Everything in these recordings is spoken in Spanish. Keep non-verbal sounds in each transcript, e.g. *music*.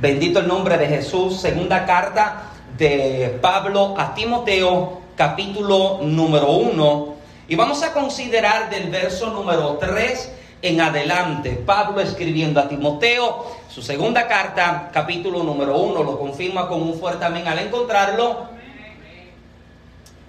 Bendito el nombre de Jesús. Segunda carta de Pablo a Timoteo, capítulo número 1. Y vamos a considerar del verso número 3 en adelante. Pablo escribiendo a Timoteo, su segunda carta, capítulo número 1, lo confirma con un fuerte amén al encontrarlo.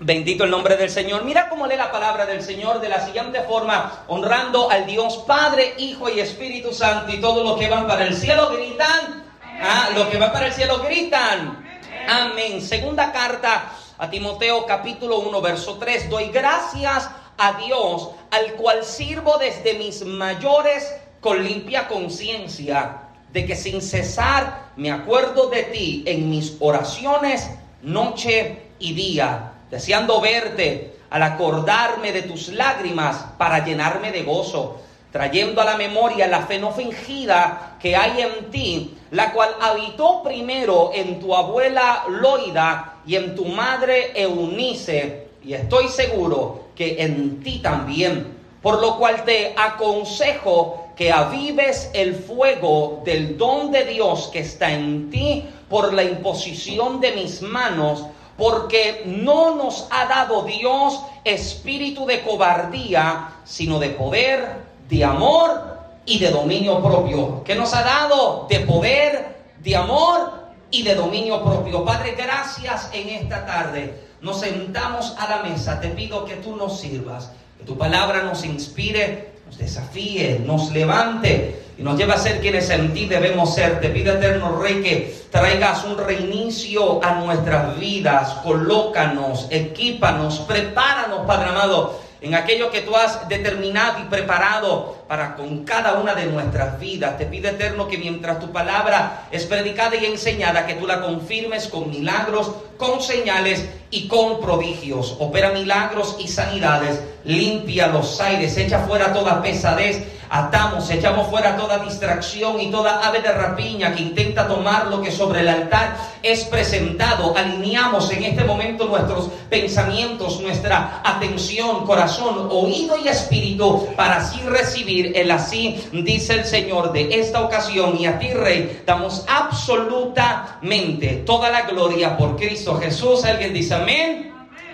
Bendito el nombre del Señor. Mira cómo lee la palabra del Señor de la siguiente forma, honrando al Dios Padre, Hijo y Espíritu Santo y todos los que van para el cielo gritan. Ah, que van para el cielo gritan. Amén. Segunda carta a Timoteo capítulo 1 verso 3. Doy gracias a Dios al cual sirvo desde mis mayores con limpia conciencia de que sin cesar me acuerdo de ti en mis oraciones noche y día, deseando verte al acordarme de tus lágrimas para llenarme de gozo trayendo a la memoria la fe no fingida que hay en ti, la cual habitó primero en tu abuela Loida y en tu madre Eunice, y estoy seguro que en ti también. Por lo cual te aconsejo que avives el fuego del don de Dios que está en ti por la imposición de mis manos, porque no nos ha dado Dios espíritu de cobardía, sino de poder, de amor y de dominio propio. que nos ha dado? De poder, de amor y de dominio propio. Padre, gracias en esta tarde. Nos sentamos a la mesa. Te pido que tú nos sirvas. Que tu palabra nos inspire, nos desafíe, nos levante y nos lleve a ser quienes en ti debemos ser. Te pido, eterno Rey, que traigas un reinicio a nuestras vidas. Colócanos, equípanos, prepáranos, Padre amado en aquello que tú has determinado y preparado para con cada una de nuestras vidas. Te pido eterno que mientras tu palabra es predicada y enseñada, que tú la confirmes con milagros, con señales y con prodigios. Opera milagros y sanidades, limpia los aires, echa fuera toda pesadez atamos, echamos fuera toda distracción y toda ave de rapiña que intenta tomar lo que sobre el altar es presentado. Alineamos en este momento nuestros pensamientos, nuestra atención, corazón, oído y espíritu para así recibir el así, dice el Señor, de esta ocasión. Y a ti, Rey, damos absolutamente toda la gloria por Cristo Jesús. Alguien dice amén.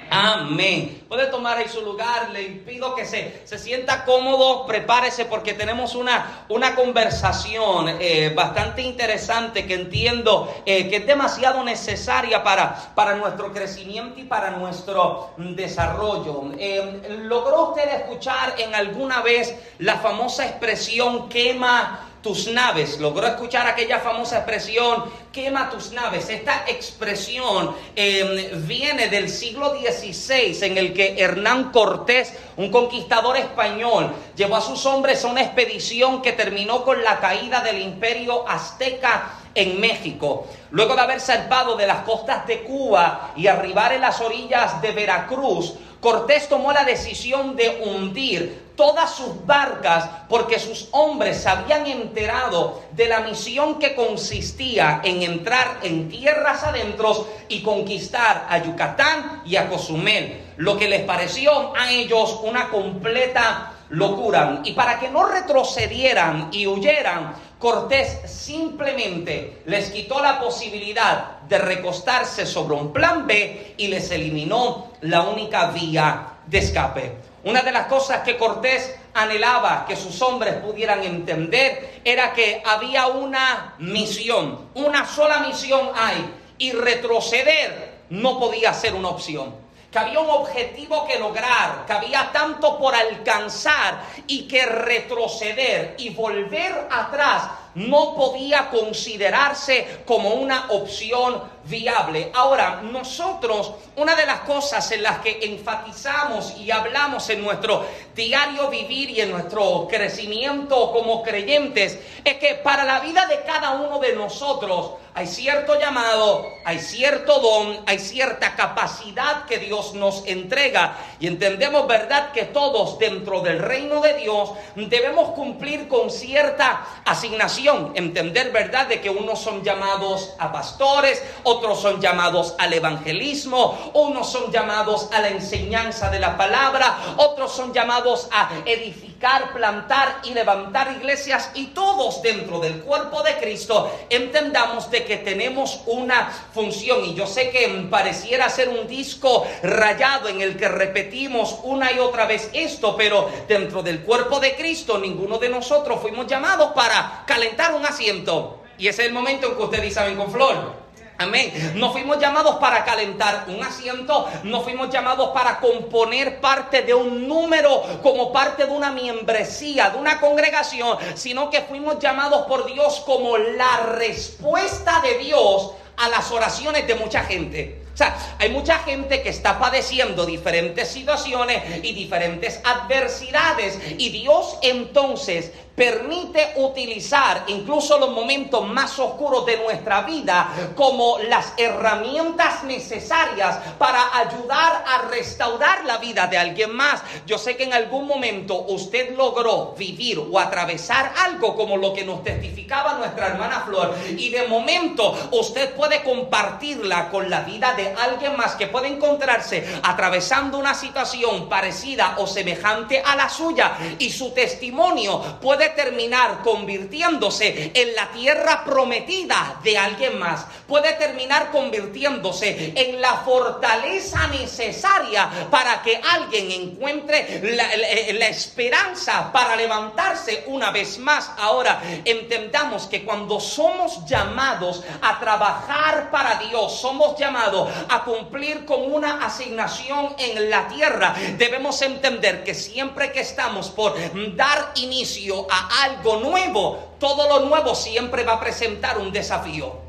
Amén. Puede tomar ahí su lugar. Le pido que se, se sienta cómodo. Prepárese porque tenemos una, una conversación eh, bastante interesante que entiendo eh, que es demasiado necesaria para, para nuestro crecimiento y para nuestro desarrollo. Eh, ¿Logró usted escuchar en alguna vez la famosa expresión quema tus naves. Logró escuchar aquella famosa expresión, quema tus naves. Esta expresión em, viene del siglo XVI en el que Hernán Cortés, un conquistador español, llevó a sus hombres a una expedición que terminó con la caída del imperio azteca en México. Luego de haber salvado de las costas de Cuba y arribar en las orillas de Veracruz, Cortés tomó la decisión de hundir todas sus barcas porque sus hombres se habían enterado de la misión que consistía en entrar en tierras adentro y conquistar a Yucatán y a Cozumel, lo que les pareció a ellos una completa locura. Y para que no retrocedieran y huyeran, Cortés simplemente les quitó la posibilidad de recostarse sobre un plan B y les eliminó la única vía de escape. Una de las cosas que Cortés anhelaba que sus hombres pudieran entender era que había una misión, una sola misión hay, y retroceder no podía ser una opción que había un objetivo que lograr, que había tanto por alcanzar y que retroceder y volver atrás no podía considerarse como una opción viable. Ahora, nosotros, una de las cosas en las que enfatizamos y hablamos en nuestro diario vivir y en nuestro crecimiento como creyentes, es que para la vida de cada uno de nosotros hay cierto llamado, hay cierto don, hay cierta capacidad que Dios nos entrega. Y entendemos, ¿verdad?, que todos dentro del reino de Dios debemos cumplir con cierta asignación entender, ¿verdad?, de que unos son llamados a pastores, otros son llamados al evangelismo, unos son llamados a la enseñanza de la palabra, otros son llamados a edificar, plantar y levantar iglesias y todos dentro del cuerpo de Cristo entendamos de que tenemos una función y yo sé que pareciera ser un disco rayado en el que repetimos una y otra vez esto, pero dentro del cuerpo de Cristo ninguno de nosotros fuimos llamados para calentar un asiento. Y ese es el momento en que ustedes saben con flor. Amén. No fuimos llamados para calentar un asiento, no fuimos llamados para componer parte de un número como parte de una membresía, de una congregación, sino que fuimos llamados por Dios como la respuesta de Dios a las oraciones de mucha gente. O sea, hay mucha gente que está padeciendo diferentes situaciones y diferentes adversidades y Dios entonces permite utilizar incluso los momentos más oscuros de nuestra vida como las herramientas necesarias para ayudar a restaurar la vida de alguien más. Yo sé que en algún momento usted logró vivir o atravesar algo como lo que nos testificaba nuestra hermana Flor y de momento usted puede compartirla con la vida de alguien más que puede encontrarse atravesando una situación parecida o semejante a la suya y su testimonio puede terminar convirtiéndose en la tierra prometida de alguien más. Puede terminar convirtiéndose en la fortaleza necesaria para que alguien encuentre la, la esperanza para levantarse una vez más. Ahora, entendamos que cuando somos llamados a trabajar para Dios, somos llamados a cumplir con una asignación en la tierra, debemos entender que siempre que estamos por dar inicio algo nuevo, todo lo nuevo siempre va a presentar un desafío.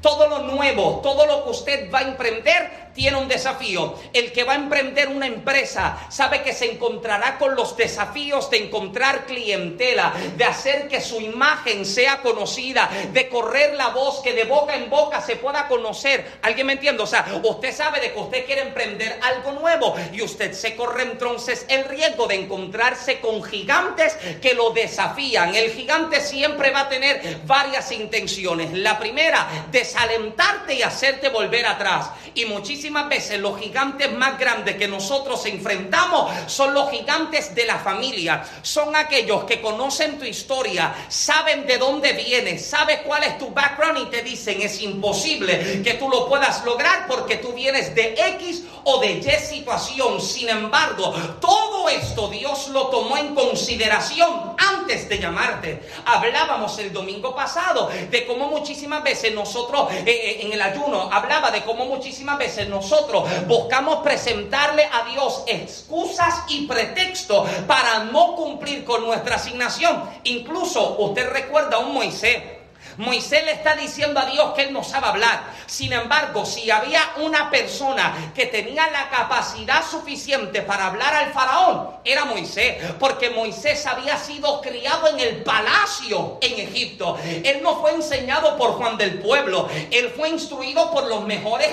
Todo lo nuevo, todo lo que usted va a emprender tiene un desafío. El que va a emprender una empresa sabe que se encontrará con los desafíos de encontrar clientela, de hacer que su imagen sea conocida, de correr la voz, que de boca en boca se pueda conocer. ¿Alguien me entiende? O sea, usted sabe de que usted quiere emprender algo nuevo y usted se corre entonces el riesgo de encontrarse con gigantes que lo desafían. El gigante siempre va a tener varias intenciones. La primera, desalentarte y hacerte volver atrás. Y muchísimas muchísimas veces los gigantes más grandes que nosotros enfrentamos son los gigantes de la familia. Son aquellos que conocen tu historia, saben de dónde vienes, saben cuál es tu background y te dicen es imposible que tú lo puedas lograr porque tú vienes de X o de Y situación. Sin embargo, todo esto Dios lo tomó en consideración antes de llamarte. Hablábamos el domingo pasado de cómo muchísimas veces nosotros eh, eh, en el ayuno hablaba de cómo muchísimas veces nosotros buscamos presentarle a Dios excusas y pretextos para no cumplir con nuestra asignación. Incluso usted recuerda a un Moisés Moisés le está diciendo a Dios que él no sabe hablar. Sin embargo, si había una persona que tenía la capacidad suficiente para hablar al faraón, era Moisés. Porque Moisés había sido criado en el palacio en Egipto. Él no fue enseñado por Juan del Pueblo. Él fue instruido por los mejores,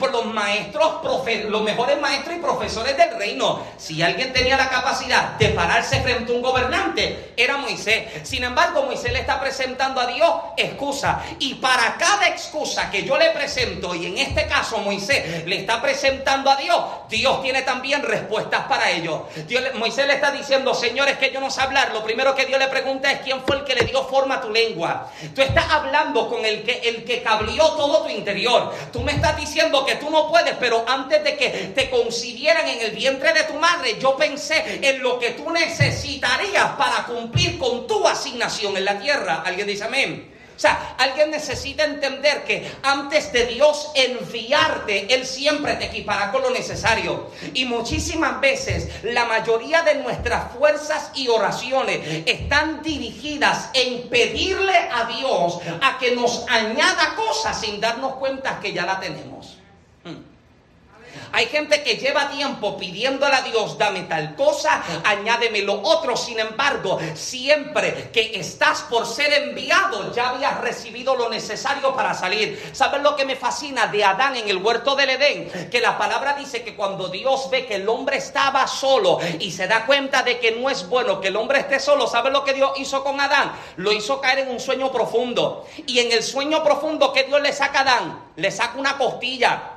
por los maestros, los mejores maestros y profesores del reino. Si alguien tenía la capacidad de pararse frente a un gobernante, era Moisés. Sin embargo, Moisés le está presentando a Dios excusa. Y para cada excusa que yo le presento, y en este caso Moisés le está presentando a Dios, Dios tiene también respuestas para ello. Moisés le está diciendo, señores, que yo no sé hablar. Lo primero que Dios le pregunta es quién fue el que le dio forma a tu lengua. Tú estás hablando con el que, el que cabrió todo tu interior. Tú me estás diciendo que tú no puedes, pero antes de que te concibieran en el vientre de tu madre, yo pensé en lo que tú necesitarías para cumplir con tu asignación en la tierra. ¿Alguien dice amén? O sea, alguien necesita entender que antes de Dios enviarte, Él siempre te equipará con lo necesario. Y muchísimas veces la mayoría de nuestras fuerzas y oraciones están dirigidas en pedirle a Dios a que nos añada cosas sin darnos cuenta que ya la tenemos. Hay gente que lleva tiempo pidiéndole a Dios, dame tal cosa, añádeme lo otro. Sin embargo, siempre que estás por ser enviado, ya habías recibido lo necesario para salir. ¿Sabes lo que me fascina de Adán en el huerto del Edén? Que la palabra dice que cuando Dios ve que el hombre estaba solo y se da cuenta de que no es bueno que el hombre esté solo, ¿sabes lo que Dios hizo con Adán? Lo hizo caer en un sueño profundo. Y en el sueño profundo que Dios le saca a Adán, le saca una costilla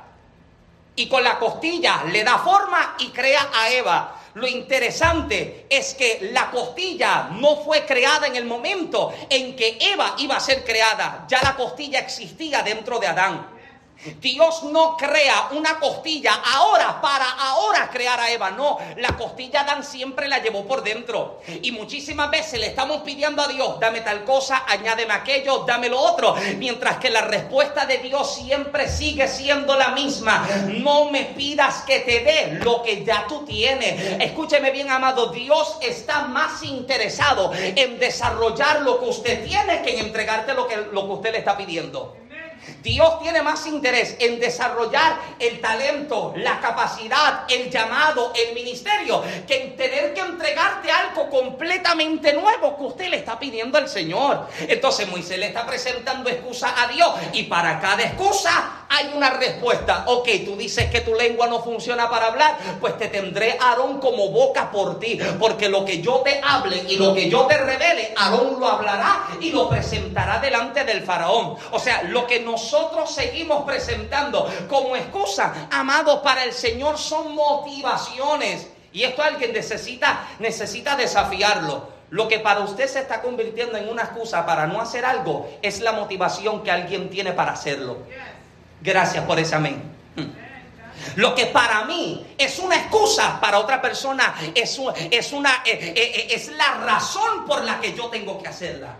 y con la costilla le da forma y crea a Eva. Lo interesante es que la costilla no fue creada en el momento en que Eva iba a ser creada. Ya la costilla existía dentro de Adán. Dios no crea una costilla ahora para ahora crear a Eva. No, la costilla Dan siempre la llevó por dentro. Y muchísimas veces le estamos pidiendo a Dios, dame tal cosa, añádeme aquello, dame lo otro. Mientras que la respuesta de Dios siempre sigue siendo la misma. No me pidas que te dé lo que ya tú tienes. Escúcheme bien, amado, Dios está más interesado en desarrollar lo que usted tiene que en entregarte lo que, lo que usted le está pidiendo. Dios tiene más interés en desarrollar el talento, la capacidad, el llamado, el ministerio, que en tener que entregarte algo completamente nuevo que usted le está pidiendo al Señor. Entonces Moisés le está presentando excusa a Dios y para cada excusa hay una respuesta. Ok, tú dices que tu lengua no funciona para hablar, pues te tendré Aarón como boca por ti, porque lo que yo te hable y lo que yo te revele, Aarón lo hablará y lo presentará delante del faraón. O sea, lo que nosotros seguimos presentando como excusa, amado, para el Señor son motivaciones. Y esto alguien necesita, necesita desafiarlo. Lo que para usted se está convirtiendo en una excusa para no hacer algo es la motivación que alguien tiene para hacerlo. Gracias por ese amén. Hmm. Lo que para mí es una excusa, para otra persona es, es, una, eh, eh, eh, es la razón por la que yo tengo que hacerla.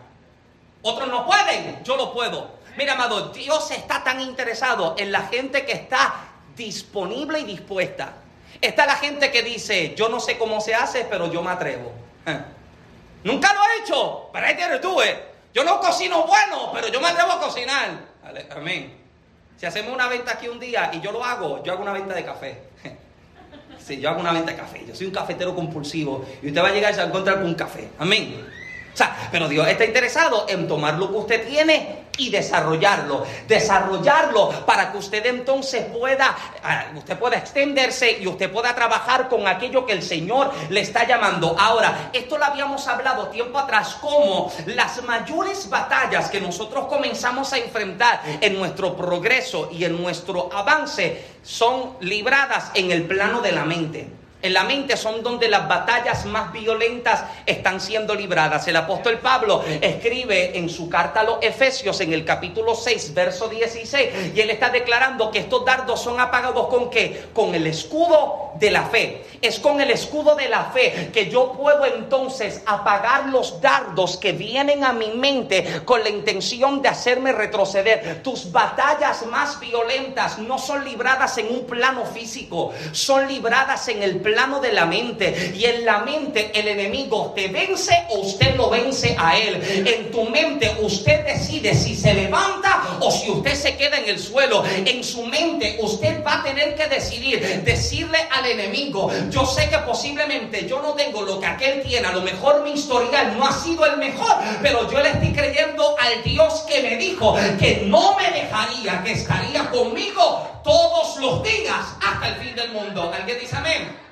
Otros no pueden, yo lo puedo. Mira, amado, Dios está tan interesado en la gente que está disponible y dispuesta. Está la gente que dice, yo no sé cómo se hace, pero yo me atrevo. *laughs* Nunca lo he hecho, pero ahí tienes tú. Yo no cocino bueno, pero yo me atrevo a cocinar. Amén. Si hacemos una venta aquí un día y yo lo hago, yo hago una venta de café. *laughs* Sí, yo hago una venta de café. Yo soy un cafetero compulsivo. Y usted va a llegar y se va a encontrar con café. Amén. O sea, pero Dios está interesado en tomar lo que usted tiene y desarrollarlo. Desarrollarlo para que usted entonces pueda, ah, usted pueda extenderse y usted pueda trabajar con aquello que el Señor le está llamando. Ahora, esto lo habíamos hablado tiempo atrás, como las mayores batallas que nosotros comenzamos a enfrentar en nuestro progreso y en nuestro avance son libradas en el plano de la mente. En la mente son donde las batallas más violentas están siendo libradas. El apóstol Pablo escribe en su carta a los Efesios en el capítulo 6, verso 16, y él está declarando que estos dardos son apagados con qué? Con el escudo de la fe. Es con el escudo de la fe que yo puedo entonces apagar los dardos que vienen a mi mente con la intención de hacerme retroceder. Tus batallas más violentas no son libradas en un plano físico, son libradas en el plano plano de la mente. Y en la mente el enemigo te vence o usted lo vence a él. En tu mente usted decide si se levanta o si usted se queda en el suelo. En su mente usted va a tener que decidir, decirle al enemigo, yo sé que posiblemente yo no tengo lo que aquel tiene, a lo mejor mi historial no ha sido el mejor, pero yo le estoy creyendo al Dios que me dijo que no me dejaría, que estaría conmigo todos los días hasta el fin del mundo. ¿Alguien dice amén?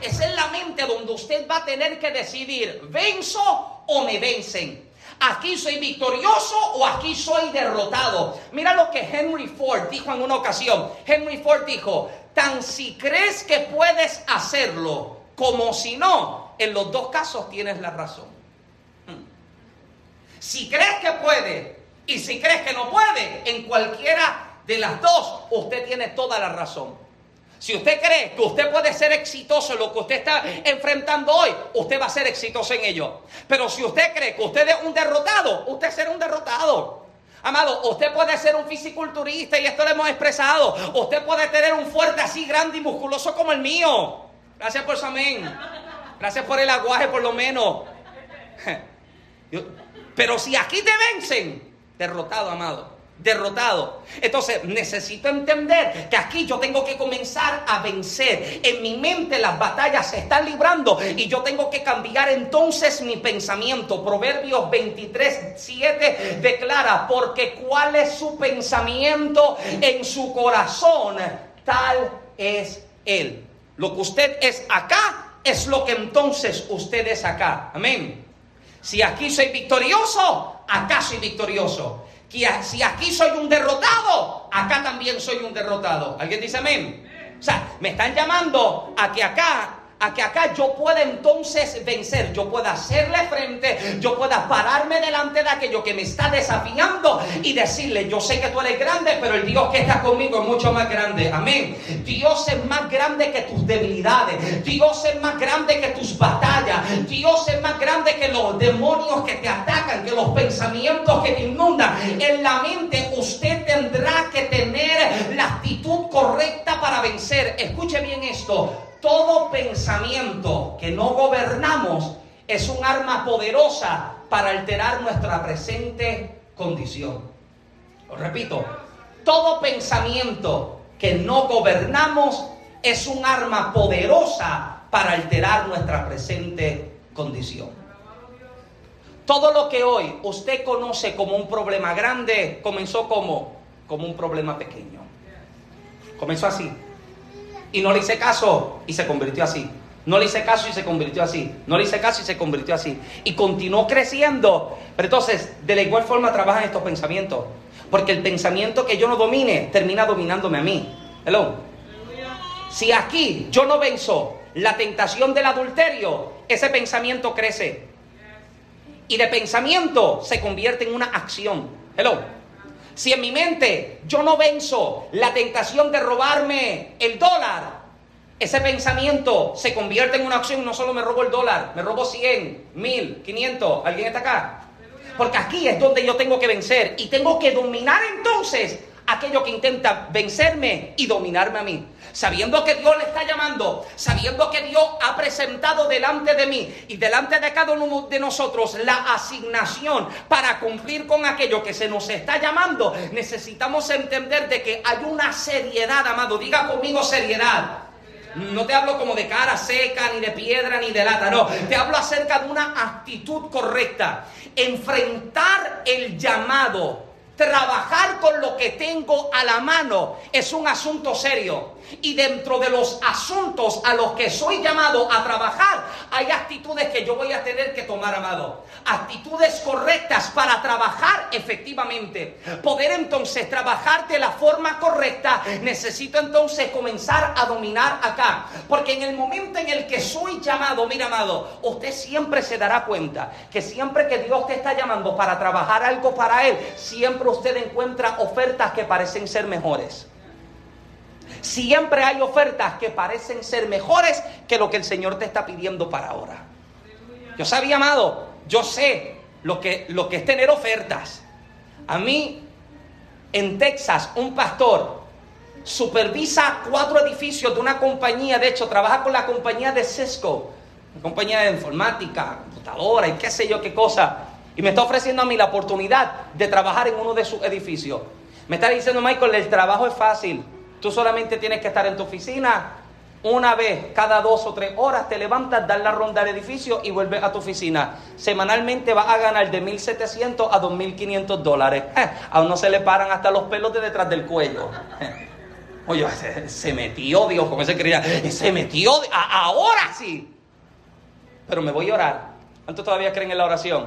Es en la mente donde usted va a tener que decidir, ¿venzo o me vencen? ¿Aquí soy victorioso o aquí soy derrotado? Mira lo que Henry Ford dijo en una ocasión. Henry Ford dijo, tan si crees que puedes hacerlo como si no, en los dos casos tienes la razón. Hmm. Si crees que puede y si crees que no puede, en cualquiera de las dos, usted tiene toda la razón. Si usted cree que usted puede ser exitoso en lo que usted está enfrentando hoy, usted va a ser exitoso en ello. Pero si usted cree que usted es un derrotado, usted será un derrotado. Amado, usted puede ser un fisiculturista y esto lo hemos expresado. Usted puede tener un fuerte así grande y musculoso como el mío. Gracias por su amén. Gracias por el aguaje por lo menos. *laughs* Pero si aquí te vencen, derrotado, amado derrotado. Entonces necesito entender que aquí yo tengo que comenzar a vencer. En mi mente las batallas se están librando y yo tengo que cambiar entonces mi pensamiento. Proverbios 23, 7 declara, porque cuál es su pensamiento en su corazón, tal es él. Lo que usted es acá es lo que entonces usted es acá. Amén. Si aquí soy victorioso, acá soy victorioso que si aquí soy un derrotado, acá también soy un derrotado. ¿Alguien dice amén? O sea, me están llamando a que acá a que acá yo pueda entonces vencer, yo pueda hacerle frente, yo pueda pararme delante de aquello que me está desafiando y decirle, yo sé que tú eres grande, pero el Dios que está conmigo es mucho más grande. Amén. Dios es más grande que tus debilidades, Dios es más grande que tus batallas, Dios es más grande que los demonios que te atacan, que los pensamientos que te inundan. En la mente usted tendrá que tener la actitud correcta para vencer. Escuche bien esto todo pensamiento que no gobernamos es un arma poderosa para alterar nuestra presente condición. Repito, todo pensamiento que no gobernamos es un arma poderosa para alterar nuestra presente condición. Todo lo que hoy usted conoce como un problema grande comenzó como, como un problema pequeño. Comenzó así. Y no le hice caso y se convirtió así. No le hice caso y se convirtió así. No le hice caso y se convirtió así. Y continuó creciendo. Pero entonces, de la igual forma trabajan estos pensamientos. Porque el pensamiento que yo no domine termina dominándome a mí. Hello. Si aquí yo no venzo la tentación del adulterio, ese pensamiento crece. Y de pensamiento se convierte en una acción. Hello. Si en mi mente yo no venzo la tentación de robarme el dólar, ese pensamiento se convierte en una acción. No solo me robo el dólar, me robo 100, 1000, 500. ¿Alguien está acá? Porque aquí es donde yo tengo que vencer y tengo que dominar entonces aquello que intenta vencerme y dominarme a mí. Sabiendo que Dios le está llamando, sabiendo que Dios ha presentado delante de mí y delante de cada uno de nosotros la asignación para cumplir con aquello que se nos está llamando, necesitamos entender de que hay una seriedad, amado. Diga conmigo seriedad. No te hablo como de cara seca, ni de piedra, ni de lata, no. Te hablo acerca de una actitud correcta. Enfrentar el llamado Trabajar con lo que tengo a la mano es un asunto serio. Y dentro de los asuntos a los que soy llamado a trabajar, hay actitudes que yo voy a tener que tomar, amado. Actitudes correctas para trabajar efectivamente. Poder entonces trabajar de la forma correcta, necesito entonces comenzar a dominar acá. Porque en el momento en el que soy llamado, mira, amado, usted siempre se dará cuenta que siempre que Dios te está llamando para trabajar algo para Él, siempre usted encuentra ofertas que parecen ser mejores. Siempre hay ofertas que parecen ser mejores que lo que el Señor te está pidiendo para ahora. Yo sabía, amado, yo sé lo que, lo que es tener ofertas. A mí, en Texas, un pastor supervisa cuatro edificios de una compañía, de hecho, trabaja con la compañía de Cisco, una compañía de informática, computadora y qué sé yo qué cosa. Y me está ofreciendo a mí la oportunidad de trabajar en uno de sus edificios. Me está diciendo Michael, el trabajo es fácil. Tú solamente tienes que estar en tu oficina una vez cada dos o tres horas. Te levantas, das la ronda al edificio y vuelves a tu oficina. Semanalmente vas a ganar de 1.700 a 2.500 dólares. *laughs* a uno se le paran hasta los pelos de detrás del cuello. *laughs* Oye, se, metió Dios, como se creía. Se metió, ahora sí. Pero me voy a orar. ¿Cuántos todavía creen en la oración?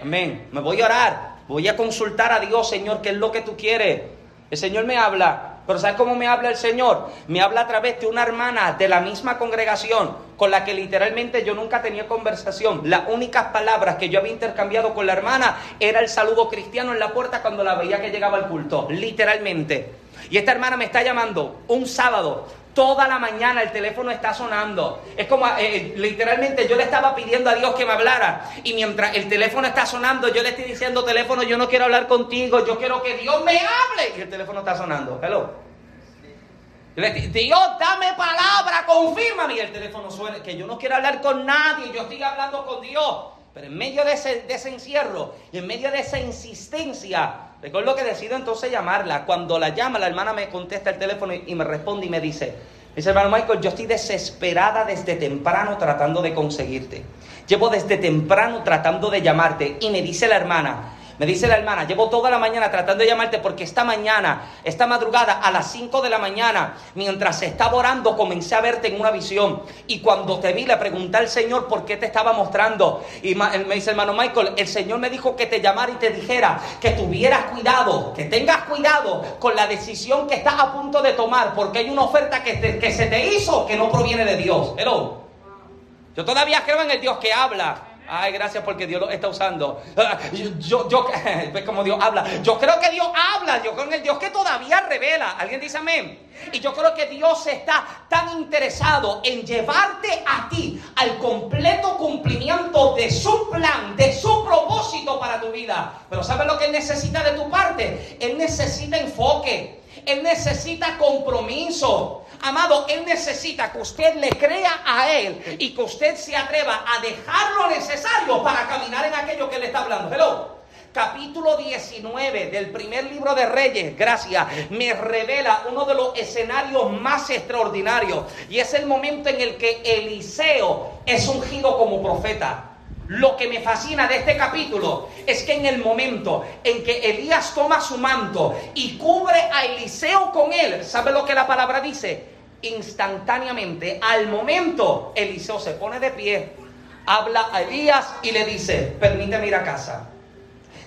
Amén. Me voy a orar. Voy a consultar a Dios, Señor, qué es lo que tú quieres. El Señor me habla. Pero ¿sabes cómo me habla el Señor? Me habla a través de una hermana de la misma congregación con la que literalmente yo nunca tenía conversación. Las únicas palabras que yo había intercambiado con la hermana era el saludo cristiano en la puerta cuando la veía que llegaba al culto. Literalmente. Y esta hermana me está llamando un sábado toda la mañana el teléfono está sonando. Es como eh, eh, literalmente yo le estaba pidiendo a Dios que me hablara y mientras el teléfono está sonando yo le estoy diciendo teléfono yo no quiero hablar contigo, yo quiero que Dios me hable y el teléfono está sonando. Hello. Dios, dame palabra, confírmame. Y el teléfono suena, que yo no quiero hablar con nadie, yo estoy hablando con Dios. Pero en medio de ese, de ese encierro y en medio de esa insistencia, recuerdo que decido entonces llamarla. Cuando la llama, la hermana me contesta el teléfono y, me responde y me dice, dice hermano Michael, yo estoy desesperada desde temprano tratando de conseguirte. Llevo desde temprano tratando de llamarte. Y me dice la hermana, me dice la hermana, llevo toda la mañana tratando de llamarte porque esta mañana, esta madrugada, a las 5 de la mañana, mientras estaba orando, comencé a verte en una visión. Y cuando te vi, le pregunté al Señor por qué te estaba mostrando. Y me dice, hermano Michael, el Señor me dijo que te llamara y te dijera que tuvieras cuidado, que tengas cuidado con la decisión que estás a punto de tomar, porque hay una oferta que, se te hizo que no proviene de Dios. Hello. Yo todavía creo en el Dios que habla. Ay, gracias porque Dios lo está usando. Ah, yo, yo, ves *laughs* como Dios habla. Yo creo que Dios habla. Yo creo en el Dios que todavía revela. ¿Alguien dice amén? Y yo creo que Dios está tan interesado en llevarte a ti al completo cumplimiento de su plan, de su propósito para tu vida. Pero ¿sabes lo que Él necesita de tu parte? Él necesita enfoque. Él necesita compromiso. Amado, Él necesita que usted le crea a Él y que usted se atreva a dejar lo necesario para caminar en aquello que Él está hablando. Hello. Capítulo 19 del primer libro de Reyes, gracias, me revela uno de los escenarios más extraordinarios y es el momento en el que Eliseo es ungido como profeta. Lo que me fascina de este capítulo es que en el momento en que Elías toma su manto y cubre a Eliseo con él, ¿sabe lo que la palabra dice? Instantáneamente, al momento, Eliseo se pone de pie, habla a Elías y le dice, permíteme ir a casa.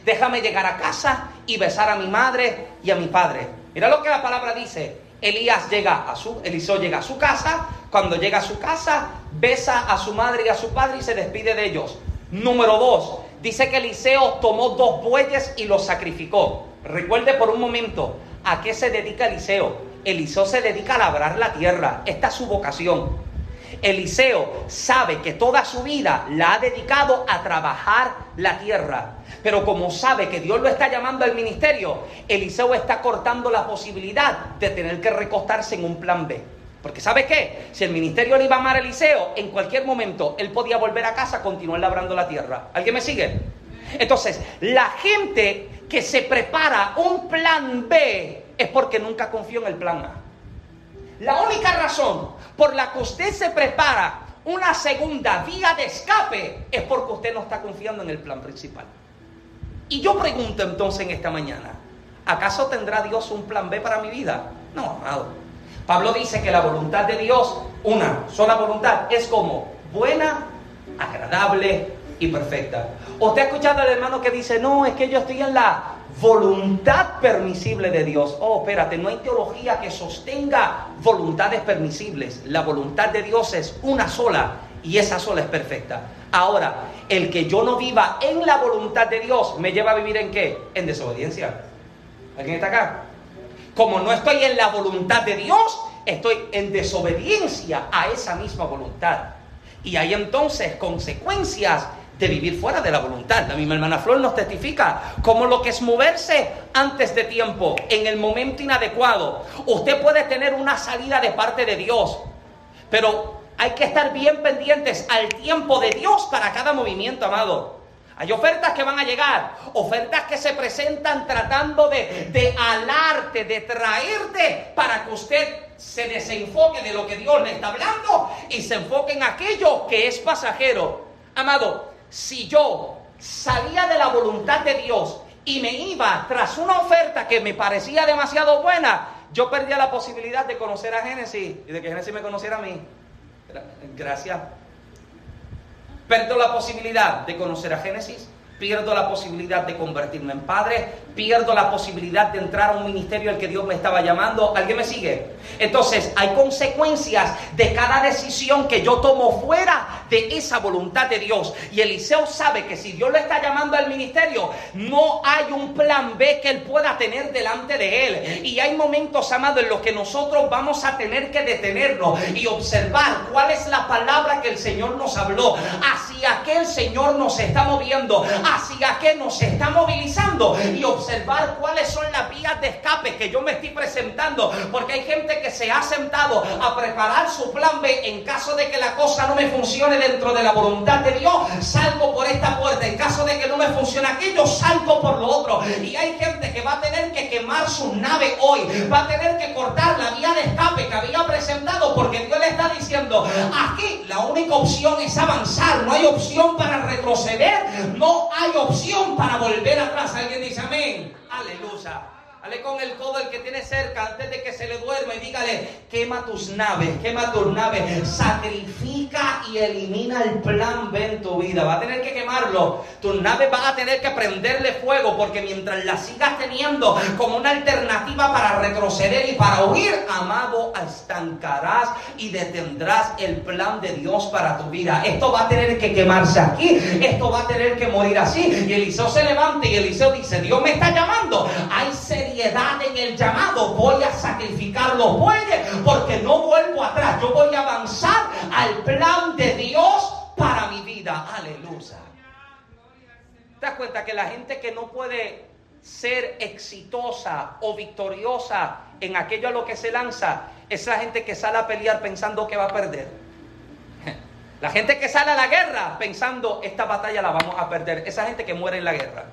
Déjame llegar a casa y besar a mi madre y a mi padre. Mira lo que la palabra dice. Elías llega a su, Eliseo llega a su casa. Cuando llega a su casa, besa a su madre y a su padre y se despide de ellos. Número dos, dice que Eliseo tomó dos bueyes y los sacrificó. Recuerde por un momento a qué se dedica Eliseo. Eliseo se dedica a labrar la tierra. Esta es su vocación. Eliseo sabe que toda su vida la ha dedicado a trabajar la tierra. Pero como sabe que Dios lo está llamando al ministerio, Eliseo está cortando la posibilidad de tener que recostarse en un plan B. Porque ¿sabe qué? Si el ministerio le iba a amar a Eliseo, en cualquier momento él podía volver a casa, continuar labrando la tierra. ¿Alguien me sigue? Entonces, la gente que se prepara un plan B es porque nunca confió en el plan A. La única razón por la que usted se prepara una segunda vía de escape es porque usted no está confiando en el plan principal. Y yo pregunto entonces en esta mañana, ¿acaso tendrá Dios un plan B para mi vida? No, amado. Pablo dice que la voluntad de Dios, una sola voluntad, es como buena, agradable y perfecta. ¿Usted ha escuchado al hermano que dice, no, es que yo estoy en la voluntad permisible de Dios? Oh, espérate, no hay teología que sostenga voluntades permisibles. La voluntad de Dios es una sola y esa sola es perfecta. Ahora, el que yo no viva en la voluntad de Dios me lleva a vivir en qué? En desobediencia. ¿Alguien está acá? Como no estoy en la voluntad de Dios, estoy en desobediencia a esa misma voluntad. Y hay entonces consecuencias de vivir fuera de la voluntad. La misma hermana Flor nos testifica como lo que es moverse antes de tiempo, en el momento inadecuado. Usted puede tener una salida de parte de Dios, pero hay que estar bien pendientes al tiempo de Dios para cada movimiento, amado. Hay ofertas que van a llegar, ofertas que se presentan tratando de, de alarte, de traerte para que usted se desenfoque de lo que Dios le está hablando y se enfoque en aquello que es pasajero. Amado, si yo salía de la voluntad de Dios y me iba tras una oferta que me parecía demasiado buena, yo perdía la posibilidad de conocer a Génesis y de que Génesis me conociera a mí. Gracias Perdo la posibilidad de conocer a Génesis, pierdo la posibilidad de convertirme en padre, pierdo la posibilidad de entrar a un ministerio al que Dios me estaba llamando. ¿Alguien me sigue? Entonces, hay consecuencias de cada decisión que yo tomo fuera de esa voluntad de Dios. Y Eliseo sabe que si Dios le está llamando al ministerio, no hay un plan B que él pueda tener delante de él. Y hay momentos, amado, en los que nosotros vamos a tener que detenernos y observar cuál es la palabra que el Señor nos habló, hacia qué el Señor nos está moviendo, hacia qué nos está movilizando y observar cuáles son las vías de escape que yo me estoy presentando, porque hay gente que se ha sentado a preparar su plan B en caso de que la cosa no me funcione dentro de la voluntad de Dios, salgo por esta puerta, en caso de que no me funcione aquello, salgo por lo otro. Y hay gente que va a tener que quemar su nave hoy, va a tener que cortar la vía de escape que había presentado, porque Dios le está diciendo, aquí la única opción es avanzar, no hay opción para retroceder, no hay opción para volver atrás. Alguien dice amén. Aleluya. Dale con el codo el que tiene cerca antes de que se le duerma y dígale, quema tus naves, quema tus naves, sacrifica y elimina el plan B en tu vida. Va a tener que quemarlo. Tus naves van a tener que prenderle fuego porque mientras la sigas teniendo como una alternativa para retroceder y para huir, amado, estancarás y detendrás el plan de Dios para tu vida. Esto va a tener que quemarse aquí, esto va a tener que morir así. Y Eliseo se levanta y Eliseo dice, Dios me está llamando. Hay en el llamado. Voy a sacrificar los bueyes porque no vuelvo atrás. Yo voy a avanzar al plan de Dios para mi vida. Aleluya. ¿Te das cuenta que la gente que no puede ser exitosa o victoriosa en aquello a lo que se lanza es la gente que sale a pelear pensando que va a perder? *laughs* La gente que sale a la guerra pensando esta batalla la vamos a perder. Esa gente que muere en la guerra.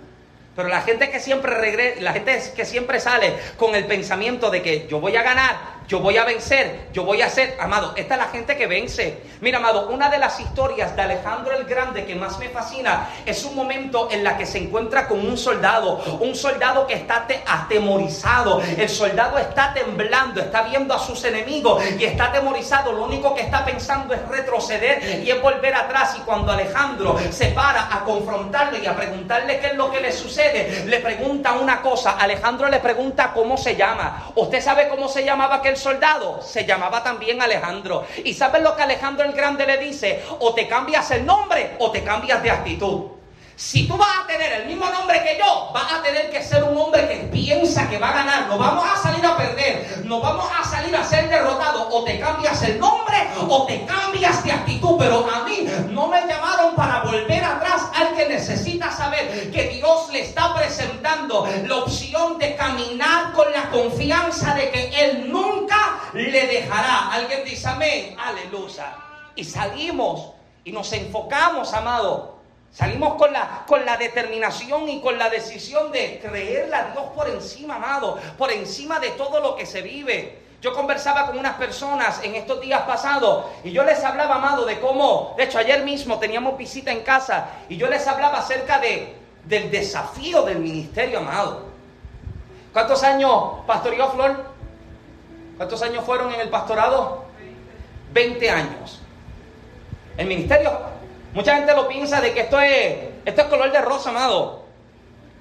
Pero la gente que siempre regresa, la gente que siempre sale con el pensamiento de que yo voy a ganar, yo voy a vencer, yo voy a ser, amado, esta es la gente que vence. Mira, amado, una de las historias de Alejandro el Grande que más me fascina es un momento en la que se encuentra con un soldado, un soldado que está atemorizado, el soldado está temblando, está viendo a sus enemigos y está atemorizado, lo único que está pensando es retroceder y es volver atrás. Y cuando Alejandro se para a confrontarlo y a preguntarle qué es lo que le sucede, le pregunta una cosa, Alejandro le pregunta cómo se llama, ¿usted sabe cómo se llamaba aquel soldado se llamaba también Alejandro. ¿Y sabes lo que Alejandro el Grande le dice? O te cambias el nombre o te cambias de actitud. Si tú vas a tener el mismo nombre que yo, vas a tener que ser un hombre que piensa que va a ganar. No vamos a salir a perder, no vamos a salir a ser derrotados. O te cambias el nombre o te cambias de actitud. Pero a mí no me llamaron para volver atrás. Alguien necesita saber que Dios le está presentando la opción de caminar con la confianza de que Él nunca le dejará. Alguien dice amén, aleluya. Y salimos y nos enfocamos, amado Salimos con la, con la determinación y con la decisión de creerle a Dios por encima, amado, por encima de todo lo que se vive. Yo conversaba con unas personas en estos días pasados y yo les hablaba, amado, de cómo, de hecho ayer mismo teníamos visita en casa y yo les hablaba acerca de, del desafío del ministerio, amado. ¿Cuántos años pastoreó Flor? ¿Cuántos años fueron en el pastorado? 20 años. El ministerio Mucha gente lo piensa de que esto es, esto es color de rosa, amado.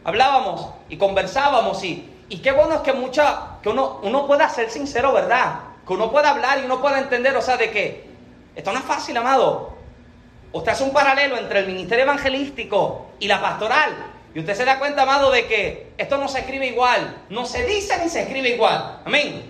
Hablábamos y conversábamos y, y qué bueno es que mucha, que uno, uno pueda ser sincero, ¿verdad? Que uno pueda hablar y uno pueda entender, o sea, de que esto no es fácil, amado. Usted hace un paralelo entre el ministerio evangelístico y la pastoral. Y usted se da cuenta, amado, de que esto no se escribe igual. No se dice ni se escribe igual. Amén.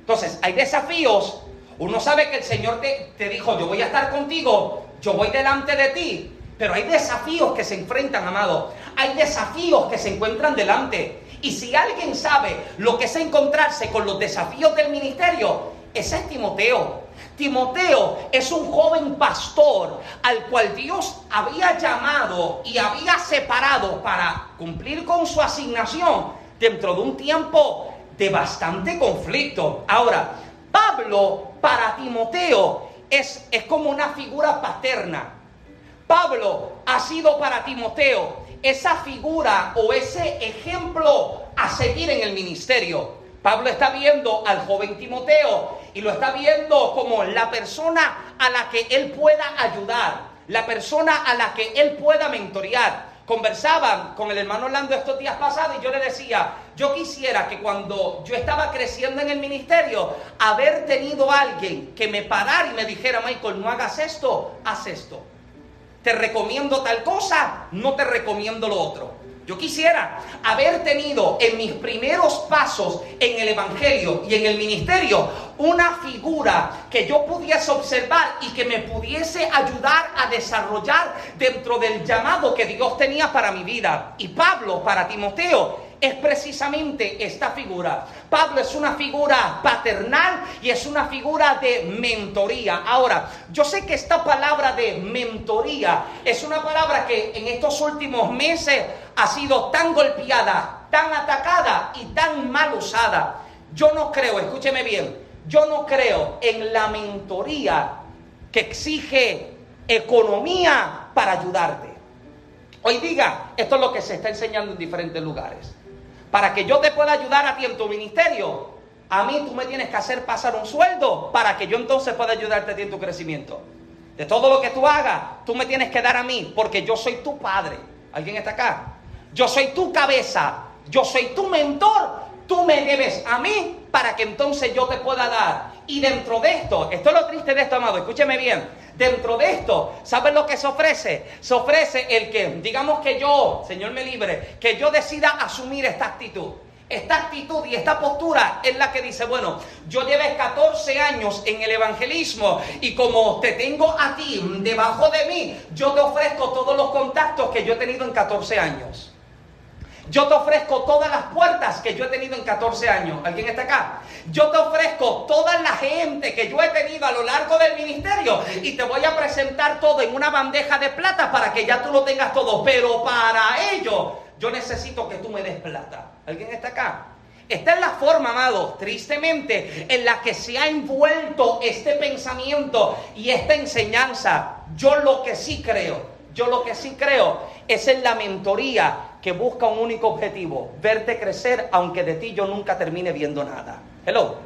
Entonces, hay desafíos. Uno sabe que el Señor te, te dijo, yo voy a estar contigo yo voy delante de ti, pero hay desafíos que se enfrentan, amado. Hay desafíos que se encuentran delante. Y si alguien sabe lo que es encontrarse con los desafíos del ministerio, ese es Timoteo. Timoteo es un joven pastor al cual Dios había llamado y había separado para cumplir con su asignación dentro de un tiempo de bastante conflicto. Ahora, Pablo para Timoteo es, como una figura paterna. Pablo ha sido para Timoteo esa figura o ese ejemplo a seguir en el ministerio. Pablo está viendo al joven Timoteo y lo está viendo como la persona a la que él pueda ayudar, la persona a la que él pueda mentorear. Conversaba con el hermano Orlando estos días pasados y yo le decía, yo quisiera que cuando yo estaba creciendo en el ministerio, haber tenido alguien que me parara y me dijera, Michael, no hagas esto, haz esto. Te recomiendo tal cosa, no te recomiendo lo otro. Yo quisiera haber tenido en mis primeros pasos en el Evangelio y en el ministerio una figura que yo pudiese observar y que me pudiese ayudar a desarrollar dentro del llamado que Dios tenía para mi vida. Y Pablo, para Timoteo, es precisamente esta figura. Pablo es una figura paternal y es una figura de mentoría. Ahora, yo sé que esta palabra de mentoría es una palabra que en estos últimos meses ha sido tan golpeada, tan atacada y tan mal usada. Yo no creo, escúcheme bien, yo no creo en la mentoría que exige economía para ayudarte. Hoy diga, esto es lo que se está enseñando en diferentes lugares para que yo te pueda ayudar a ti en tu ministerio, a mí tú me tienes que hacer pasar un sueldo para que yo entonces pueda ayudarte a ti en tu crecimiento. De todo lo que tú hagas, tú me tienes que dar a mí, porque yo soy tu padre. ¿Alguien está acá? Yo soy tu cabeza, yo soy tu mentor, tú me debes a mí para que entonces yo te pueda dar. Y dentro de esto, esto es lo triste de esto, amado, escúcheme bien, Dentro de esto, ¿sabes lo que se ofrece? Se ofrece el que, digamos que yo, Señor me libre, que yo decida asumir esta actitud. Esta actitud y esta postura es la que dice, bueno, yo llevé 14 años en el evangelismo y como te tengo a ti debajo de mí, yo te ofrezco todos los contactos que yo he tenido en 14 años. Yo te ofrezco todas las puertas que yo he tenido en 14 años. ¿Alguien está acá? Yo te ofrezco toda la gente que yo he tenido a lo largo del ministerio y te voy a presentar todo en una bandeja de plata para que ya tú lo tengas todo. Pero para ello yo necesito que tú me des plata. ¿Alguien está acá? Esta es la forma, amado, tristemente, en la que se ha envuelto este pensamiento y esta enseñanza. Yo lo que sí creo, yo lo que sí creo es en la mentoría que busca un único objetivo, verte crecer aunque de ti yo nunca termine viendo nada. Hello.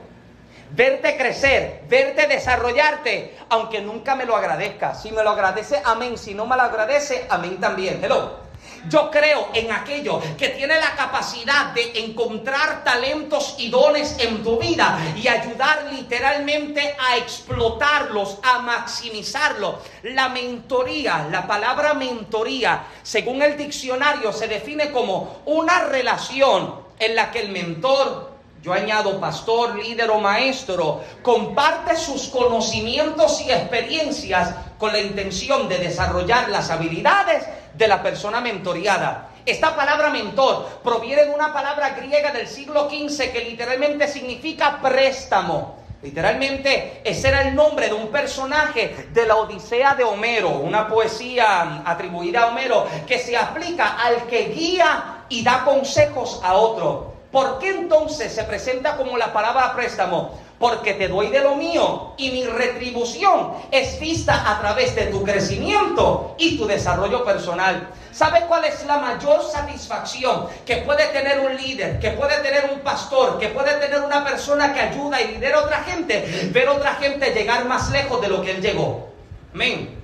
Verte crecer, verte desarrollarte, aunque nunca me lo agradezca. Si me lo agradece, amén. Si no me lo agradece, amén también. Hello. Yo creo en aquello que tiene la capacidad de encontrar talentos y dones en tu vida y ayudar literalmente a explotarlos, a maximizarlos. La mentoría, la palabra mentoría, según el diccionario, se define como una relación en la que el mentor yo añado pastor, líder o maestro, comparte sus conocimientos y experiencias con la intención de desarrollar las habilidades de la persona mentoriada. Esta palabra mentor proviene de una palabra griega del siglo XV que literalmente significa préstamo. Literalmente, ese era el nombre de un personaje de la Odisea de Homero, una poesía atribuida a Homero, que se aplica al que guía y da consejos a otro. ¿Por qué entonces se presenta como la palabra préstamo? Porque te doy de lo mío y mi retribución es vista a través de tu crecimiento y tu desarrollo personal. ¿Sabe cuál es la mayor satisfacción que puede tener un líder, que puede tener un pastor, que puede tener una persona que ayuda y lidera a otra gente? Ver a otra gente llegar más lejos de lo que él llegó. Amén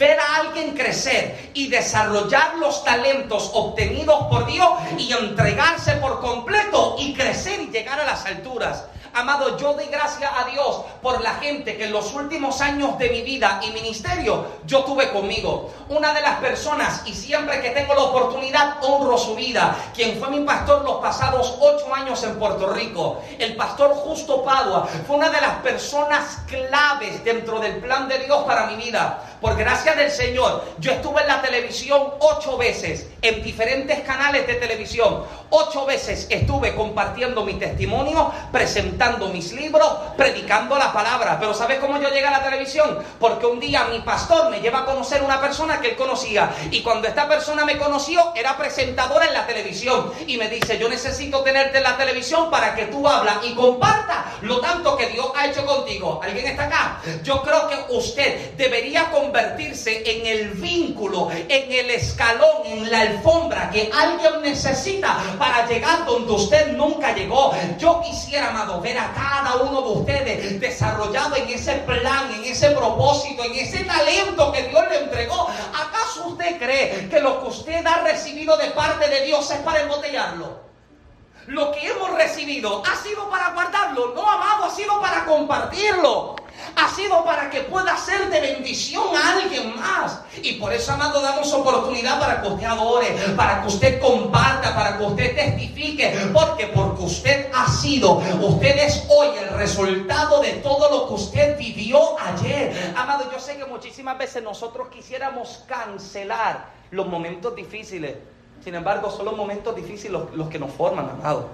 ver a alguien crecer y desarrollar los talentos obtenidos por Dios y entregarse por completo y crecer y llegar a las alturas. Amado, yo doy gracias a Dios por la gente que en los últimos años de mi vida y ministerio yo tuve conmigo. Una de las personas, y siempre que tengo la oportunidad, honro su vida, quien fue mi pastor los pasados ocho años en Puerto Rico. El pastor Justo Padua fue una de las personas claves dentro del plan de Dios para mi vida. Por gracia del Señor, yo estuve en la televisión ocho veces, en diferentes canales de televisión. Ocho veces estuve compartiendo mi testimonio, presentando mis libros, predicando la palabra. Pero ¿sabes cómo yo llegué a la televisión? Porque un día mi pastor me lleva a conocer una persona que él conocía. Y cuando esta persona me conoció, era presentadora en la televisión. Y me dice, yo necesito tenerte en la televisión para que tú hablas y compartas lo tanto que Dios ha hecho contigo. ¿Alguien está acá? Yo creo que usted debería convertirse en el vínculo, en el escalón, en la alfombra que alguien necesita para llegar donde usted nunca llegó. Yo quisiera, amado, ver a cada uno de ustedes desarrollado en ese plan, en ese propósito, en ese talento que Dios le entregó. ¿Acaso usted cree que lo que usted ha recibido de parte de Dios es para embotellarlo? Lo que hemos recibido ha sido para guardarlo, no amado, ha sido para compartirlo. Ha sido para que pueda ser de bendición a alguien más. Y por eso, amado, damos oportunidad para que usted adore, para que usted comparta, para que usted testifique. Porque porque usted ha sido, usted es hoy el resultado de todo lo que usted vivió ayer. Amado, yo sé que muchísimas veces nosotros quisiéramos cancelar los momentos difíciles. Sin embargo, son los momentos difíciles los, que nos forman, amado.